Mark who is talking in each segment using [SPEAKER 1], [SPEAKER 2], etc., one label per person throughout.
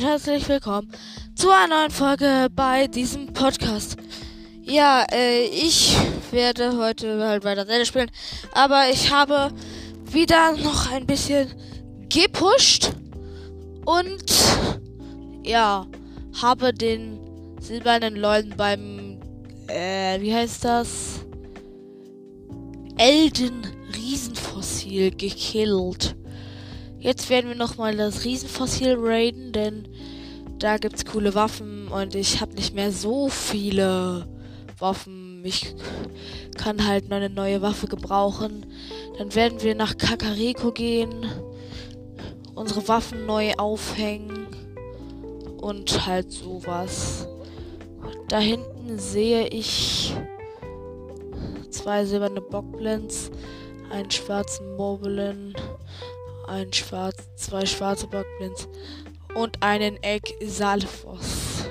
[SPEAKER 1] und herzlich willkommen zu einer neuen Folge bei diesem Podcast. Ja, äh, ich werde heute halt weiter Zelda spielen, aber ich habe wieder noch ein bisschen gepusht und ja, habe den silbernen Leuten beim, äh, wie heißt das? Elden Riesenfossil gekillt. Jetzt werden wir nochmal das Riesenfossil raiden, denn da gibt's coole Waffen und ich habe nicht mehr so viele Waffen. Ich kann halt nur eine neue Waffe gebrauchen. Dann werden wir nach Kakariko gehen, unsere Waffen neu aufhängen und halt sowas. Da hinten sehe ich zwei silberne Bockblends, einen schwarzen Moblin ein schwarz, zwei schwarze Bockblins und einen Egg Salfos.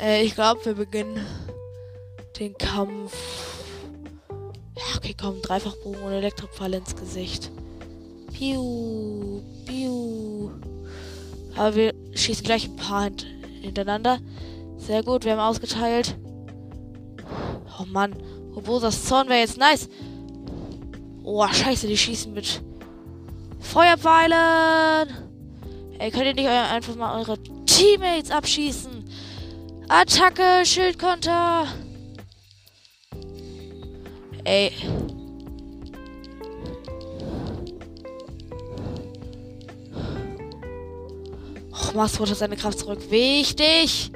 [SPEAKER 1] Äh, ich glaube, wir beginnen den Kampf. Ja, okay, komm, Dreifachbogen und Elektropfeil ins Gesicht. Piu, piu. Aber wir schießen gleich ein paar hint hintereinander. Sehr gut, wir haben ausgeteilt. Oh Mann, Robosas Zorn wäre jetzt nice. Oh, scheiße, die schießen mit Feuerpfeilen! Ey, könnt ihr nicht einfach mal eure Teammates abschießen? Attacke, Schildkonter! Ey. Och, Master hat seine Kraft zurück. Wichtig!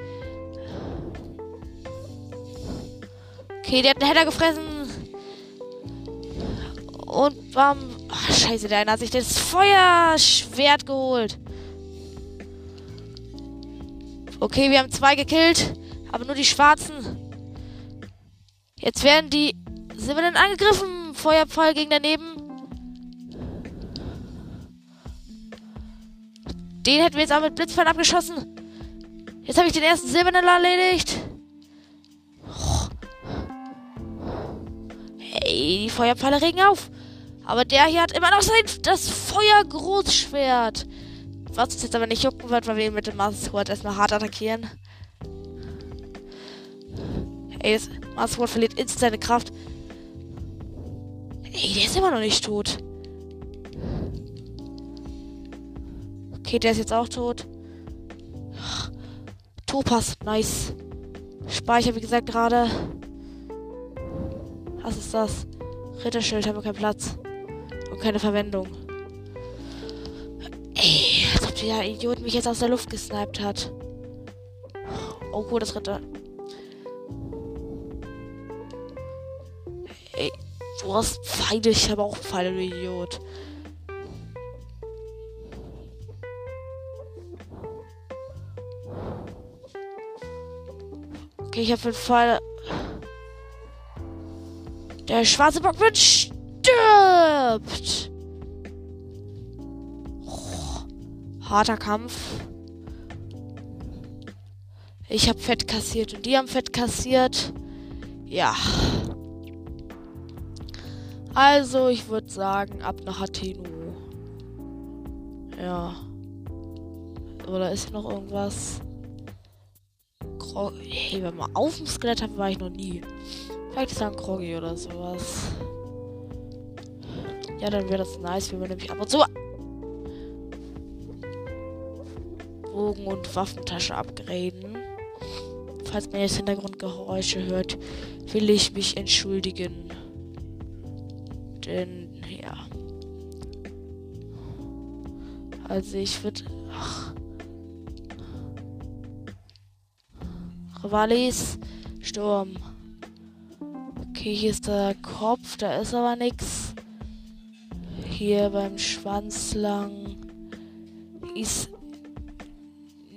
[SPEAKER 1] Okay, der hat einen Header gefressen. Und bam. Scheiße, der eine hat sich das Feuerschwert geholt. Okay, wir haben zwei gekillt. Aber nur die Schwarzen. Jetzt werden die... Denn angegriffen? Feuerpfeil gegen daneben. Den hätten wir jetzt auch mit Blitzpfeil abgeschossen. Jetzt habe ich den ersten silbernen erledigt. Hey, die Feuerpfeile regen auf. Aber der hier hat immer noch sein das Feuergroßschwert. Was uns jetzt aber nicht jucken wird, weil wir ihn mit dem Master Sword erstmal hart attackieren. Ey, das Master Sword verliert instant seine Kraft. Ey, der ist immer noch nicht tot. Okay, der ist jetzt auch tot. Topas, nice. Speicher, wie gesagt, gerade. Was ist das? Ritterschild, haben wir keinen Platz. Keine Verwendung. Ey, als ob der Idiot mich jetzt aus der Luft gesniped hat. Oh, cool, das Ritter. Ey, du hast Pfeile. Ich habe auch Pfeile, du Idiot. Okay, ich habe fünf Pfeile. Der schwarze Bock wird stirbt. Oh, harter Kampf. Ich habe Fett kassiert und die haben Fett kassiert. Ja. Also, ich würde sagen, ab nach Athenu. Ja. Oder ist noch irgendwas? Hey, wenn man auf dem Skelett habe, war ich noch nie. Vielleicht ist da ein Kroggy oder sowas. Ja, dann wäre das nice, wenn wir nämlich ab und zu Bogen und Waffentasche upgraden. Falls man jetzt Hintergrundgeräusche hört, will ich mich entschuldigen. Denn, ja. Also ich würde... Rivalis, Sturm. Okay, hier ist der Kopf, da ist aber nichts. Hier beim Schwanz lang ist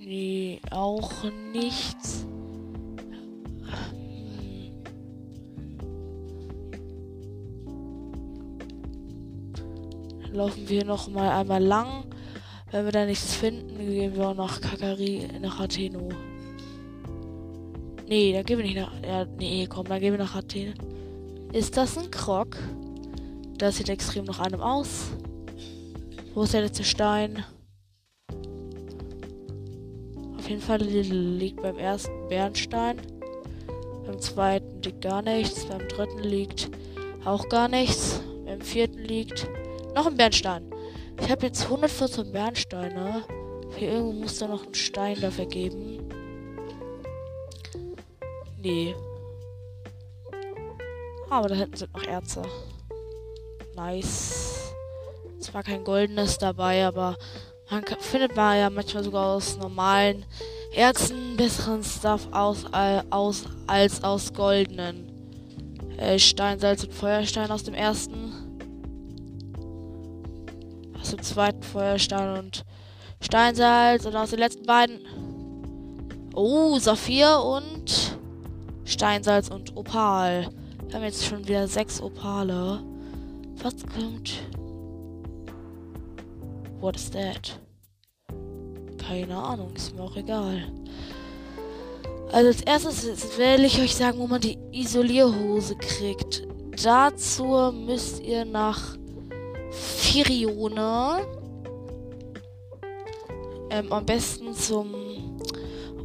[SPEAKER 1] nee, auch nichts. Laufen wir noch mal einmal lang. Wenn wir da nichts finden, gehen wir auch nach Kakari, nach Atheno. Nee, dann gehen wir nicht nach. Ja, nee, komm, dann gehen wir nach Athen. Ist das ein Krog? Das sieht extrem nach einem aus. Wo ist der letzte Stein? auf jeden Fall liegt beim ersten Bernstein. Beim zweiten liegt gar nichts. Beim dritten liegt auch gar nichts. Beim vierten liegt noch ein Bernstein. Ich habe jetzt 114 Bernsteine. Hier irgendwo muss da noch ein Stein dafür geben. Nee. Aber da hinten sind noch Erze. Nice. Zwar kein goldenes dabei, aber man kann, findet man ja manchmal sogar aus normalen Erzen besseren Stuff aus, äh, aus als aus goldenen. Äh, Steinsalz und Feuerstein aus dem ersten. Aus dem zweiten Feuerstein und Steinsalz und aus den letzten beiden. Oh, Saphir und Steinsalz und Opal. Wir haben jetzt schon wieder sechs Opale. Was kommt? What is that? Keine Ahnung, ist mir auch egal. Also als erstes will ich euch sagen, wo man die Isolierhose kriegt. Dazu müsst ihr nach Firione. Ähm, am besten zum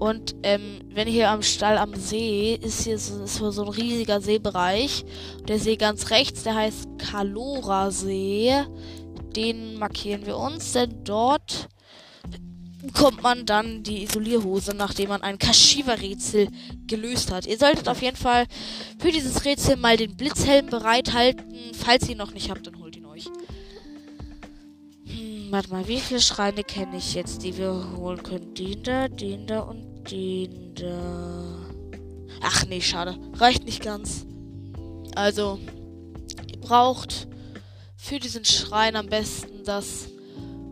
[SPEAKER 1] und ähm, wenn hier am Stall am See ist hier so, ist so ein riesiger Seebereich. Der See ganz rechts, der heißt Kalora See. Den markieren wir uns, denn dort bekommt man dann die Isolierhose, nachdem man ein Kashiwa-Rätsel gelöst hat. Ihr solltet auf jeden Fall für dieses Rätsel mal den Blitzhelm bereithalten. Falls ihr ihn noch nicht habt, dann holt ihn euch. Hm, warte mal, wie viele Schreine kenne ich jetzt, die wir holen können? Den da, den da und den. Ach nee, schade. Reicht nicht ganz. Also, ihr braucht für diesen Schrein am besten das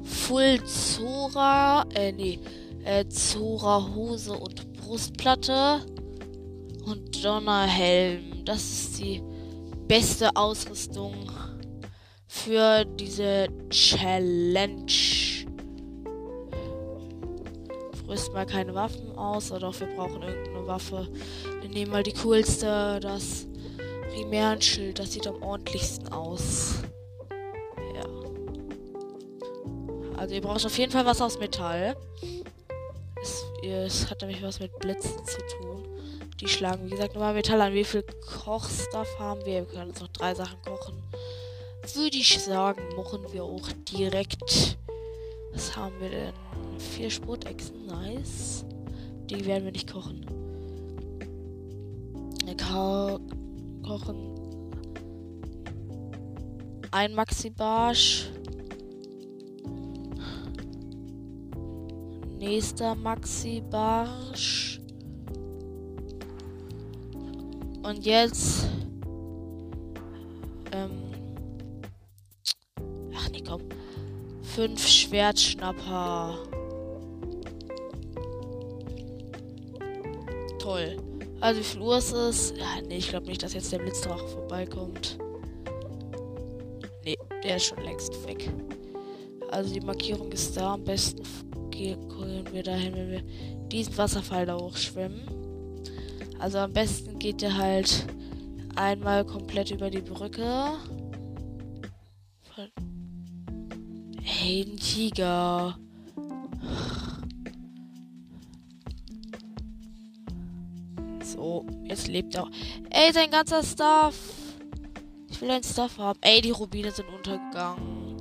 [SPEAKER 1] Full Zora, äh, nee, äh, Zora Hose und Brustplatte und Donnerhelm. Das ist die beste Ausrüstung für diese Challenge rüst mal keine Waffen aus, oder wir brauchen irgendeine Waffe. Wir nehmen mal die coolste, das Primärschild, das sieht am ordentlichsten aus. Ja. Also ihr braucht auf jeden Fall was aus Metall. Es, es hat nämlich was mit Blitzen zu tun. Die schlagen, wie gesagt, nochmal Metall an. Wie viel Kochstuff haben wir? Wir können uns noch drei Sachen kochen. Würde ich sagen, machen wir auch direkt. Was haben wir denn? Vier Sprotechsen, nice. Die werden wir nicht kochen. Wir kochen ein Maxi Barsch. Nächster Maxi Barsch. Und jetzt. Ähm. Fünf Schwertschnapper. Toll. Also wie viel Uhr ist es? Ja, nee, ich glaube nicht, dass jetzt der Blitzdrache vorbeikommt. Nee, der ist schon längst weg. Also die Markierung ist da. Am besten gehen wir dahin, wenn wir diesen Wasserfall da hochschwimmen. Also am besten geht der halt einmal komplett über die Brücke. Hey, ein Tiger. So, jetzt lebt er. Ey, sein ganzer Stuff. Ich will ein Stuff haben. Ey, die Rubine sind untergegangen.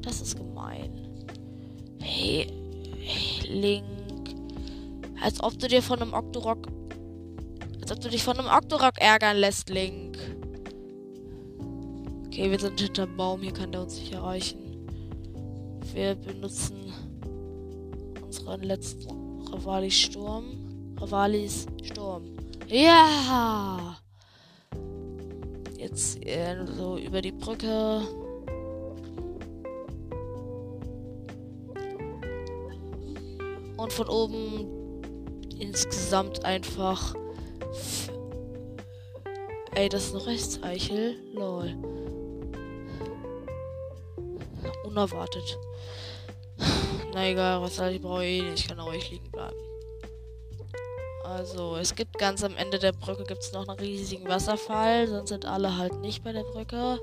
[SPEAKER 1] Das ist gemein. Hey, Link. Als ob du dir von einem Octorok. Als ob du dich von einem Octorok ärgern lässt, Link. Okay, wir sind hinterm Baum. Hier kann der uns nicht erreichen. Wir benutzen unseren letzten Rivali Sturm. Ravalis Sturm. Ja! Jetzt äh, so über die Brücke. Und von oben insgesamt einfach. Ey, das ist ein Rechtseichel. Lol. Unerwartet. Na egal, was soll ich brauche eh nicht. Ich kann auch nicht liegen bleiben. Also, es gibt ganz am Ende der Brücke gibt's noch einen riesigen Wasserfall, sonst sind alle halt nicht bei der Brücke.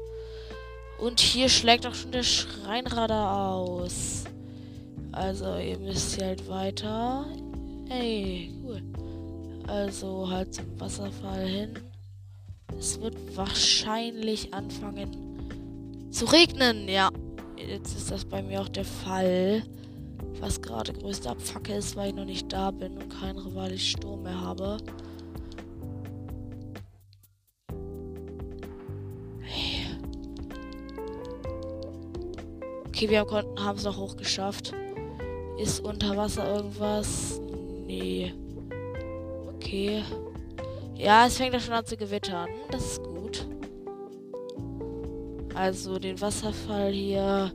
[SPEAKER 1] Und hier schlägt auch schon der Schreinradar aus. Also, ihr müsst hier halt weiter. Ey, cool. Also halt zum Wasserfall hin. Es wird wahrscheinlich anfangen zu regnen. Ja, jetzt ist das bei mir auch der Fall. Was gerade größte Abfacke ist, weil ich noch nicht da bin und keinen rivalischen Sturm mehr habe. Okay, wir haben es noch hochgeschafft. Ist unter Wasser irgendwas? Nee. Okay. Ja, es fängt ja schon an zu gewittern. Das ist gut. Also den Wasserfall hier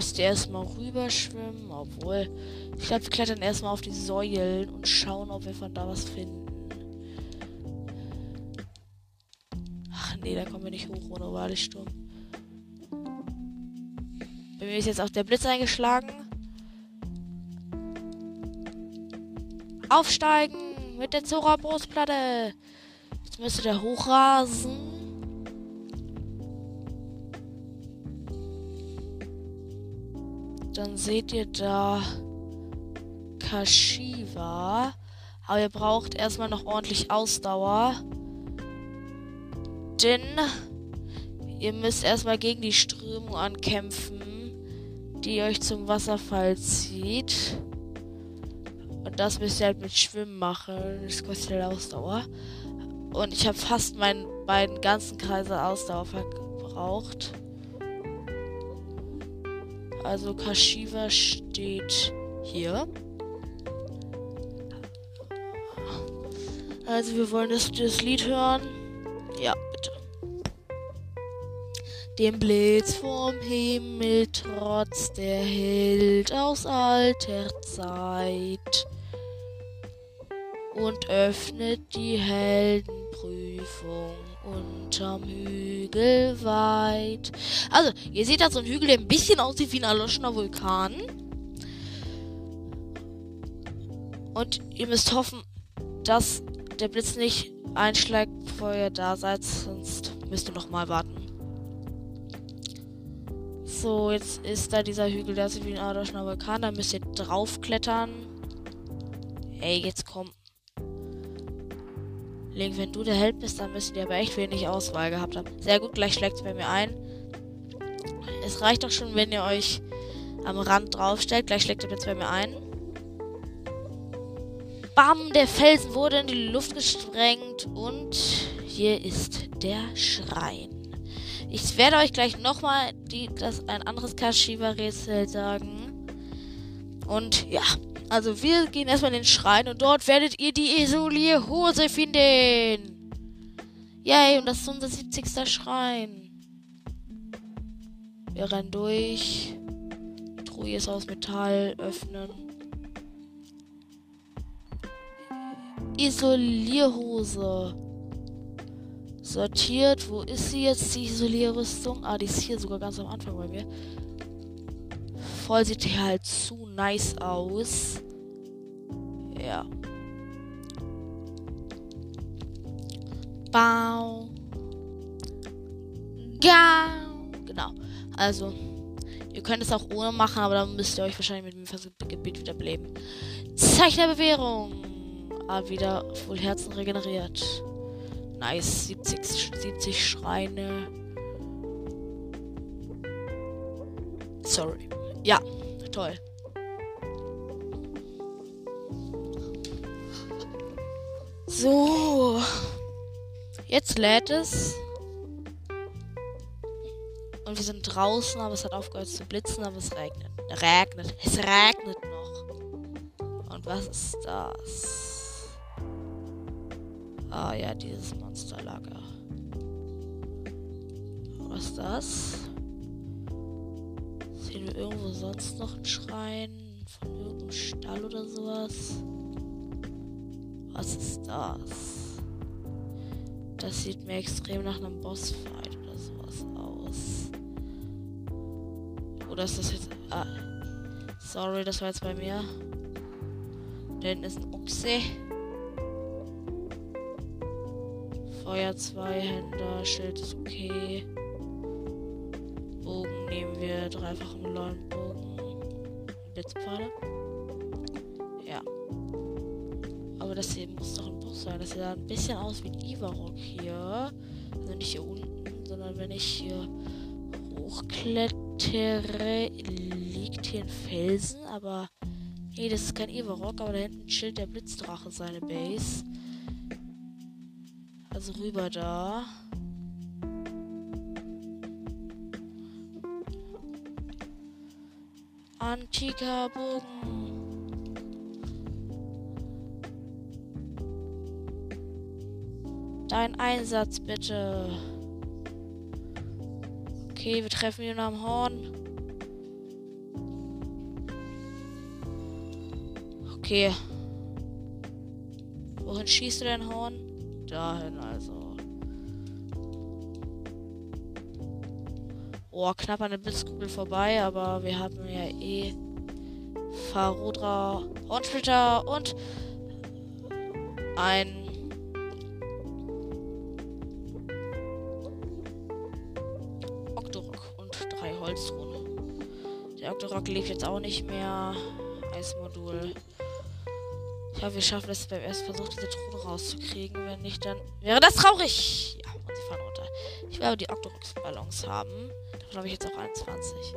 [SPEAKER 1] müsst ihr erstmal rüberschwimmen. Obwohl, ich glaube, wir klettern erstmal auf die Säulen und schauen, ob wir von da was finden. Ach nee, da kommen wir nicht hoch ohne Walisturm. Bei mir ist jetzt auch der Blitz eingeschlagen. Aufsteigen mit der Zora-Brustplatte. Jetzt müsste der hochrasen. Dann seht ihr da Kashiwa. Aber ihr braucht erstmal noch ordentlich Ausdauer. Denn ihr müsst erstmal gegen die Strömung ankämpfen die euch zum Wasserfall zieht. Und das müsst ihr halt mit Schwimmen machen. Das kostet halt Ausdauer. Und ich habe fast meinen beiden ganzen Kreise Ausdauer verbraucht. Also Kashiwa steht hier. Also wir wollen das, das Lied hören. Ja dem Blitz vom Himmel trotz der Held aus alter Zeit und öffnet die Heldenprüfung unterm Hügel weit. Also, ihr seht da so einen Hügel, der ein bisschen aussieht wie ein erloschener Vulkan. Und ihr müsst hoffen, dass der Blitz nicht einschlägt, bevor ihr da seid, sonst müsst ihr noch mal warten. So, jetzt ist da dieser Hügel, der ist wie ein Adoschner Vulkan. Da müsst ihr draufklettern. Ey, jetzt komm. Link, wenn du der Held bist, dann müsst ihr aber echt wenig Auswahl gehabt haben. Sehr gut, gleich schlägt es bei mir ein. Es reicht doch schon, wenn ihr euch am Rand draufstellt. Gleich schlägt er jetzt bei mir ein. Bam, der Felsen wurde in die Luft gesprengt und hier ist der Schrein. Ich werde euch gleich nochmal ein anderes Kashiwa-Rätsel sagen. Und ja, also wir gehen erstmal in den Schrein und dort werdet ihr die Isolierhose finden. Yay, und das ist unser 70. Schrein. Wir rennen durch. Truhe ist aus Metall. Öffnen. Isolierhose sortiert. Wo ist sie jetzt, die Isolierrüstung? Ah, die ist hier sogar ganz am Anfang bei mir. Voll sieht halt zu nice aus. Ja. Bau. Gau. Genau. Also, ihr könnt es auch ohne machen, aber dann müsst ihr euch wahrscheinlich mit dem Gebiet wieder beleben. Zeichen der Bewährung. Ah, wieder voll Herzen regeneriert. Nice. 70, 70 Schreine. Sorry. Ja, toll. So. Jetzt lädt es. Und wir sind draußen, aber es hat aufgehört zu blitzen, aber es regnet. Regnet. Es regnet noch. Und was ist das? Ah ja, dieses Monsterlager. Was ist das? Sehen wir irgendwo sonst noch einen Schrein von irgendeinem Stall oder sowas? Was ist das? Das sieht mir extrem nach einem Bossfight oder sowas aus. Oder ist das jetzt. Ah. Sorry, das war jetzt bei mir. Da hinten ist ein Ochse. Feuer Zweihänder, Schild ist okay. Bogen nehmen wir, dreifachen Bogen. Blitzpfeile. Ja. Aber das hier muss doch ein Bus sein. Das sieht ein bisschen aus wie ein Ivarok hier. Also nicht hier unten, sondern wenn ich hier hochklettere, liegt hier ein Felsen, aber nee, das ist kein Ivarok, aber da hinten chillt der Blitzdrache seine Base. Also rüber da. Antiker Bogen. Dein Einsatz bitte. Okay, wir treffen ihn am Horn. Okay. Wohin schießt du dein Horn? Dahin also. Oh, knapp an der Blitzkugel vorbei, aber wir haben ja eh Farodra, Hornsplitter und ein Octorok und drei Holzruhen. Der Octorok lebt jetzt auch nicht mehr. Eismodul. Ich hoffe, wir schaffen es beim ersten Versuch, diese Truhe rauszukriegen. Wenn nicht, dann wäre das traurig. Ja, und sie fahren runter. Ich werde die Octorox-Ballons haben. Davon habe ich jetzt auch 21.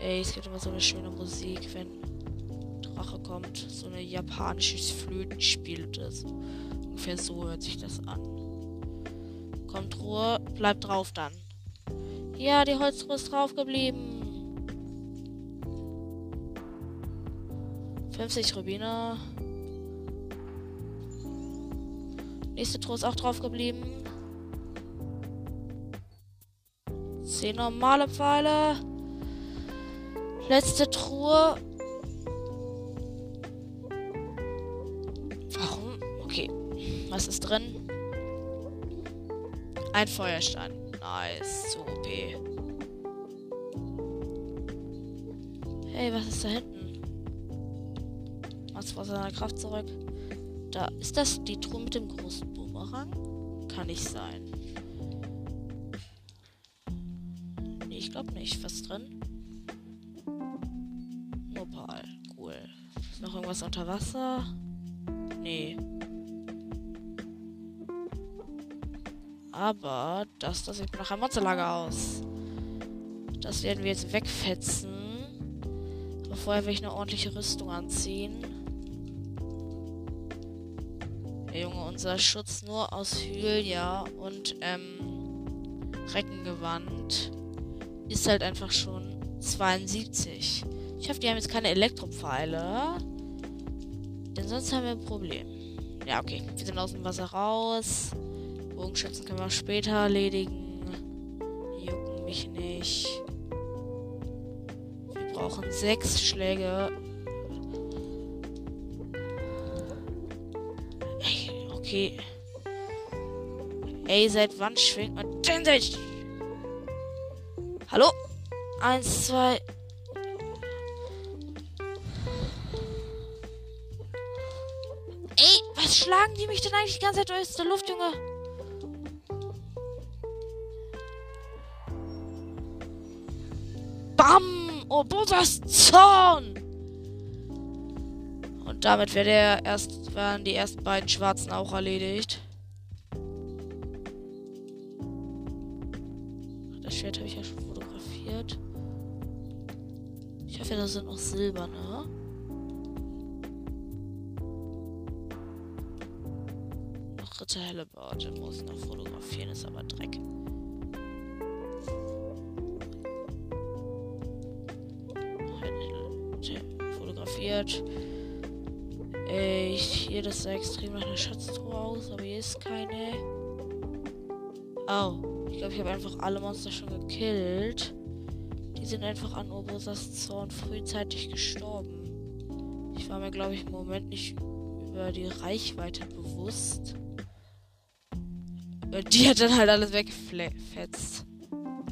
[SPEAKER 1] Ey, es gibt immer so eine schöne Musik, wenn Drache kommt. So ein japanisches Flötenspiel so. Ungefähr so hört sich das an. Kommt Ruhe, bleibt drauf dann. Ja, die Holzruhe ist drauf geblieben. 50 Rubine. Nächste Truhe ist auch drauf geblieben. 10 normale Pfeile. Letzte Truhe. Warum? Okay. Was ist drin? Ein Feuerstein. Nice. So OP. Hey, was ist da hinten? Was vor seiner Kraft zurück. Da ist das die Truhe mit dem großen Bumerang? Kann nicht sein. Ich. Was drin? Nopal. Cool. Ist noch irgendwas unter Wasser? Nee. Aber das, das sieht nach einem Monsterlager aus. Das werden wir jetzt wegfetzen. Aber vorher will ich eine ordentliche Rüstung anziehen. Ja, Junge, unser Schutz nur aus Hylia und ähm, Reckengewand ist halt einfach schon 72. Ich hoffe, die haben jetzt keine Elektropfeile. Denn sonst haben wir ein Problem. Ja, okay. Wir sind aus dem Wasser raus. Bogenschützen können wir später erledigen. Die jucken mich nicht. Wir brauchen sechs Schläge. Ey, okay. Ey, seit wann schwingt man denn sich? Hallo? Eins, zwei. Ey, was schlagen die mich denn eigentlich die ganze Zeit aus der Luft, Junge? Bam! Obosas Zorn! Und damit wäre der erst, waren die ersten beiden Schwarzen auch erledigt. Das Schwert habe ich ja schon fotografiert. Ich hoffe, das sind noch silberne. Noch Ritter Hellebart, muss ich noch fotografieren, ist aber Dreck. Fotografiert. Ey, hier, das sah extrem nach einer Schatztruhe aus, aber hier ist keine. Oh, ich glaube, ich habe einfach alle Monster schon gekillt. Die sind einfach an Obosas Zorn frühzeitig gestorben. Ich war mir, glaube ich, im Moment nicht über die Reichweite bewusst. Die hat dann halt alles weggefetzt.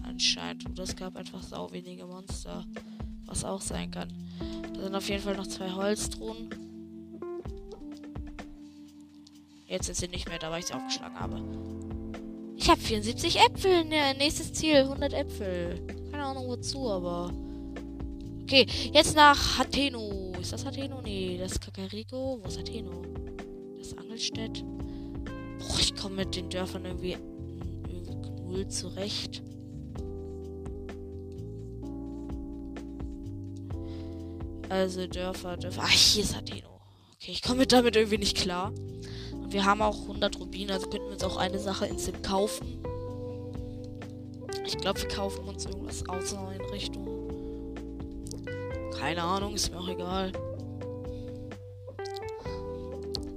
[SPEAKER 1] Anscheinend. Und es gab einfach sau wenige Monster. Was auch sein kann. Da sind auf jeden Fall noch zwei Holztruhen. Jetzt sind sie nicht mehr da, weil ich sie aufgeschlagen habe. Ich habe 74 Äpfel. Ne, nächstes Ziel, 100 Äpfel. Keine Ahnung wozu, aber Okay, jetzt nach Hateno. Ist das Hateno? Nee, das ist Kakariko. Wo ist Hateno? Das ist Angelstedt. Boah, ich komme mit den Dörfern irgendwie, irgendwie null zurecht. Also Dörfer, Dörfer. Ach, hier ist Atheno. Okay, ich komme damit irgendwie nicht klar. Wir haben auch 100 Rubine, also könnten wir uns auch eine Sache instant kaufen. Ich glaube, wir kaufen uns irgendwas Außeneinrichtung. Keine Ahnung, ist mir auch egal.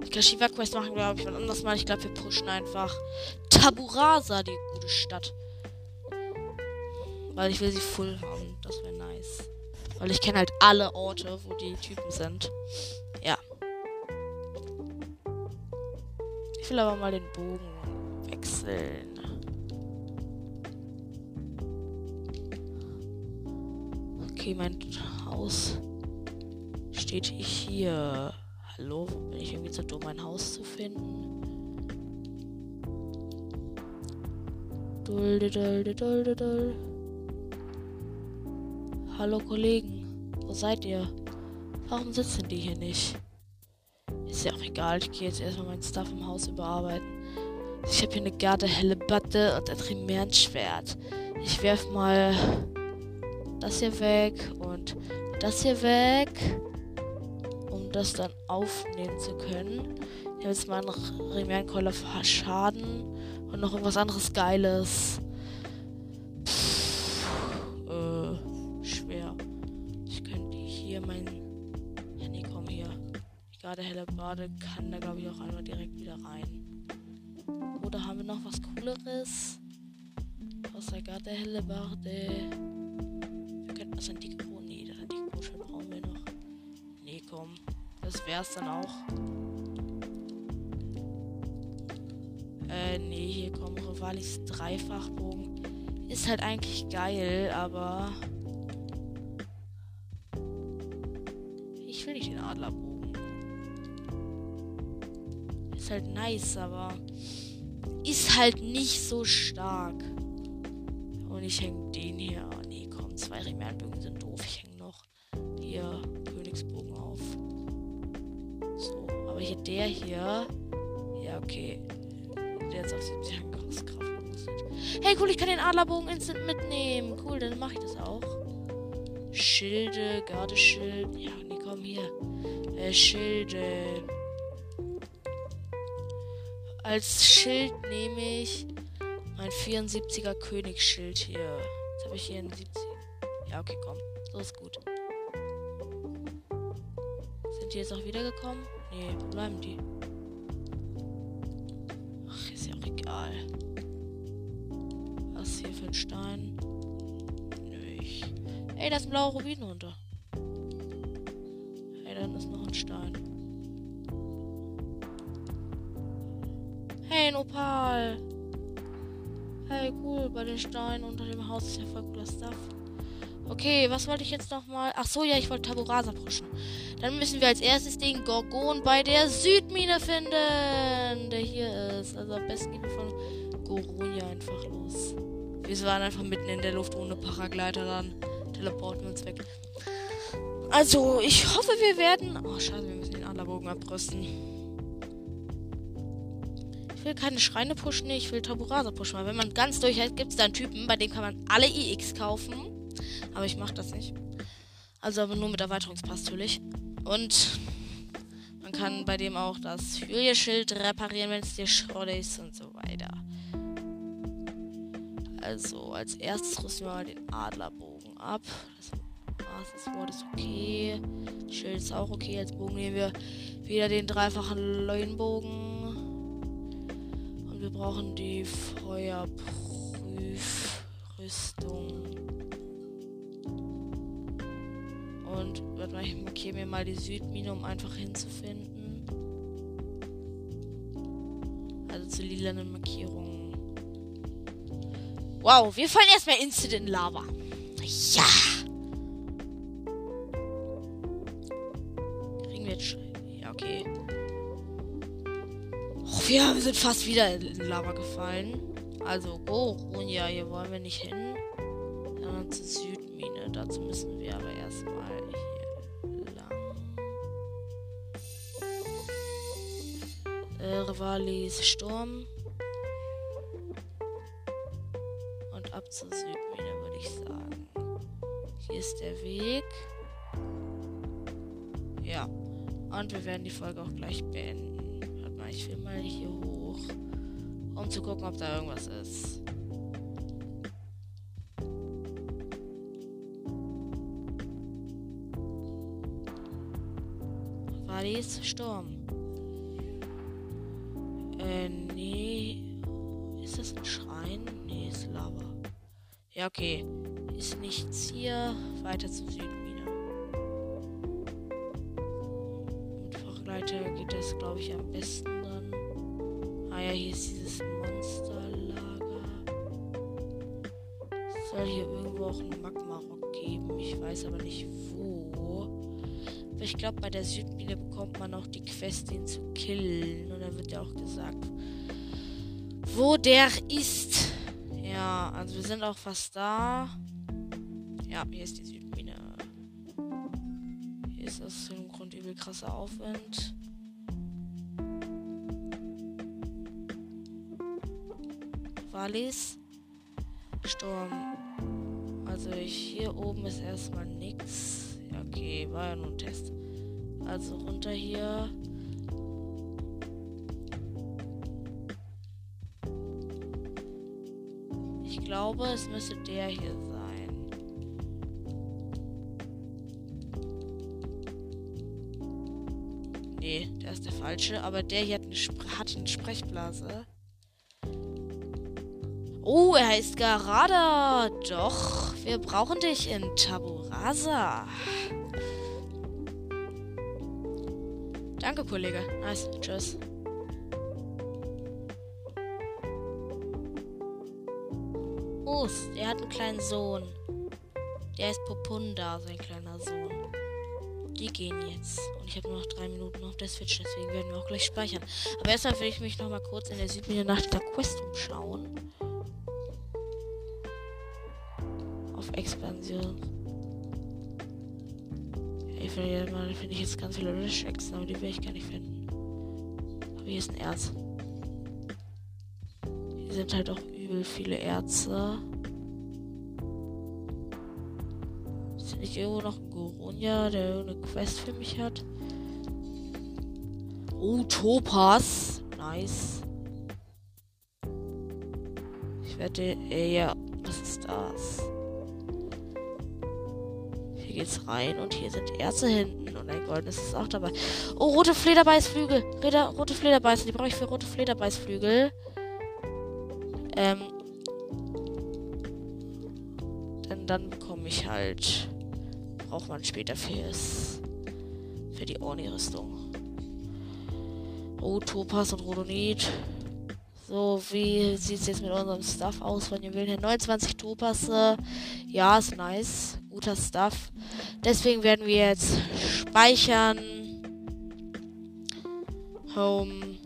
[SPEAKER 1] Die Kashiwa Quest machen, glaube ich, wann anders mal. Ich glaube, wir pushen einfach Taburasa, die gute Stadt. Weil ich will sie full haben. Das wäre nice. Weil ich kenne halt alle Orte, wo die Typen sind. Will aber mal den Bogen wechseln. Okay, mein Haus steht hier. Hallo? Bin ich irgendwie zu dumm, ein Haus zu finden? Dulde, dulde, dulde, dulde. Hallo Kollegen, wo seid ihr? Warum sitzen die hier nicht? Ist ja auch egal, ich gehe jetzt erstmal mein Stuff im Haus überarbeiten. Ich habe hier eine garde helle Batte und ein Trimärenschwert. Ich werf mal das hier weg und das hier weg, um das dann aufnehmen zu können. Ich habe jetzt mal einen Remernkeule Schaden und noch irgendwas anderes Geiles. Gerade helle Bade kann da glaube ich auch einmal direkt wieder rein. Oder haben wir noch was cooleres? Außer gerade helle Bade. Wir könnten das antike Krone. Nee, das antike Krone brauchen wir noch. Nee, komm. Das wär's dann auch. Äh, nee, hier kommen Rivalis Dreifachbogen. Ist halt eigentlich geil, aber. Halt nice, aber ist halt nicht so stark. Und ich hänge den hier. Oh nee, komm, zwei Remernbögen sind doof. Ich hänge noch hier Königsbogen auf. So, aber hier der hier. Ja, okay. Der ist auf 70 Angriffskraft. Hey, cool, ich kann den Adlerbogen instant mitnehmen. Cool, dann mache ich das auch. Schilde, Gardeschild. Ja, nee, komm hier. Äh, Schilde. Als Schild nehme ich mein 74er Königsschild hier. Jetzt habe ich hier einen 70. Ja, okay, komm. So ist gut. Sind die jetzt auch wiedergekommen? Nee, bleiben die? Ach, ist ja auch egal. Was hier für ein Stein? Nö, ich. Ey, da ist ein blauer Rubin runter. Hey, cool. Bei den Steinen unter dem Haus ist ja voll cooler Stuff. Okay, was wollte ich jetzt nochmal? Ach so, ja, ich wollte Taburasa pushen. Dann müssen wir als erstes den Gorgon bei der Südmine finden, der hier ist. Also am besten gehen wir von Goronia einfach los. Wir waren einfach mitten in der Luft ohne Paragleiter, dann teleporten wir uns weg. Also, ich hoffe, wir werden... Oh, schade, wir müssen den Adlerbogen abrüsten. Ich will keine Schreine pushen, ich will Taburasa pushen. Weil wenn man ganz durch hat, gibt es da einen Typen, bei dem kann man alle IX kaufen. Aber ich mache das nicht. Also aber nur mit Erweiterungspass natürlich. Und man kann bei dem auch das Hylia-Schild reparieren, wenn es dir Schrott ist und so weiter. Also als erstes rüsten wir mal den Adlerbogen ab. Das Wort ist okay. Schild ist auch okay. Als Bogen nehmen wir wieder den dreifachen Leuenbogen wir brauchen die Feuerprüfrüstung. Und warte mal, ich markiere mir mal die Südmine, um einfach hinzufinden. Also zu lilanen Markierungen. Wow, wir fallen erstmal instant in Lava. Ja! Wir sind fast wieder in Lava gefallen. Also, oh, ja, hier wollen wir nicht hin. zur Südmine. Dazu müssen wir aber erstmal hier lang. Äh, Rivalis Sturm. Und ab zur Südmine, würde ich sagen. Hier ist der Weg. Ja. Und wir werden die Folge auch gleich beenden. Ich will mal hier hoch, um zu gucken, ob da irgendwas ist. Wallis Sturm. Äh, nee. Ist das ein Schrein? Nee, ist Lava. Ja, okay. Ist nichts hier. Weiter zur Südmine. Mit Fachleiter geht das, glaube ich, am besten ja, hier ist dieses Monsterlager. Soll hier irgendwo auch einen Magma-Rock geben. Ich weiß aber nicht wo. Aber ich glaube, bei der Südmine bekommt man auch die Quest, den zu killen. Und dann wird ja auch gesagt, wo der ist. Ja, also wir sind auch fast da. Ja, hier ist die Südmine. Hier ist aus dem Grund übel krasser Aufwind. Wallis. Sturm. Also hier oben ist erstmal nichts. Okay, war ja nur ein Test. Also runter hier. Ich glaube, es müsste der hier sein. Nee, der ist der falsche. Aber der hier hat eine, Spre hat eine Sprechblase. Oh, er heißt Garada. Doch, wir brauchen dich in Taburasa. Danke, Kollege. Nice. Tschüss. Us, der hat einen kleinen Sohn. Der ist Popunda, sein kleiner Sohn. Die gehen jetzt. Und ich habe nur noch drei Minuten auf der Switch, deswegen werden wir auch gleich speichern. Aber erstmal will ich mich noch mal kurz in der Südmine nach der Quest umschauen. Expansion. Ich finde find ich jetzt ganz viele Rish-Echsen, aber die will ich gar nicht finden. Aber hier ist ein Erz. Hier sind halt auch übel viele Erze. Ist nicht irgendwo noch ein Goronja, der irgendeine Quest für mich hat? Oh, Topaz. Nice. Ich werde. Äh, ja, geht's rein und hier sind Erze hinten und ein goldenes ist auch dabei. Oh, rote Flederbeißflügel. Reda, rote Flederbeißen, die brauche ich für rote Flederbeißflügel. Ähm. Denn dann bekomme ich halt. Braucht man später fürs. Für die Orni-Rüstung. Oh, Topaz und Rodonit. So, wie sieht es jetzt mit unserem Stuff aus von den Willen 29 Topasse. Ja, ist nice. Guter Stuff. Deswegen werden wir jetzt speichern. Home.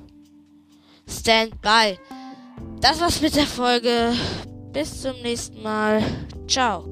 [SPEAKER 1] Standby. Das war's mit der Folge. Bis zum nächsten Mal. Ciao.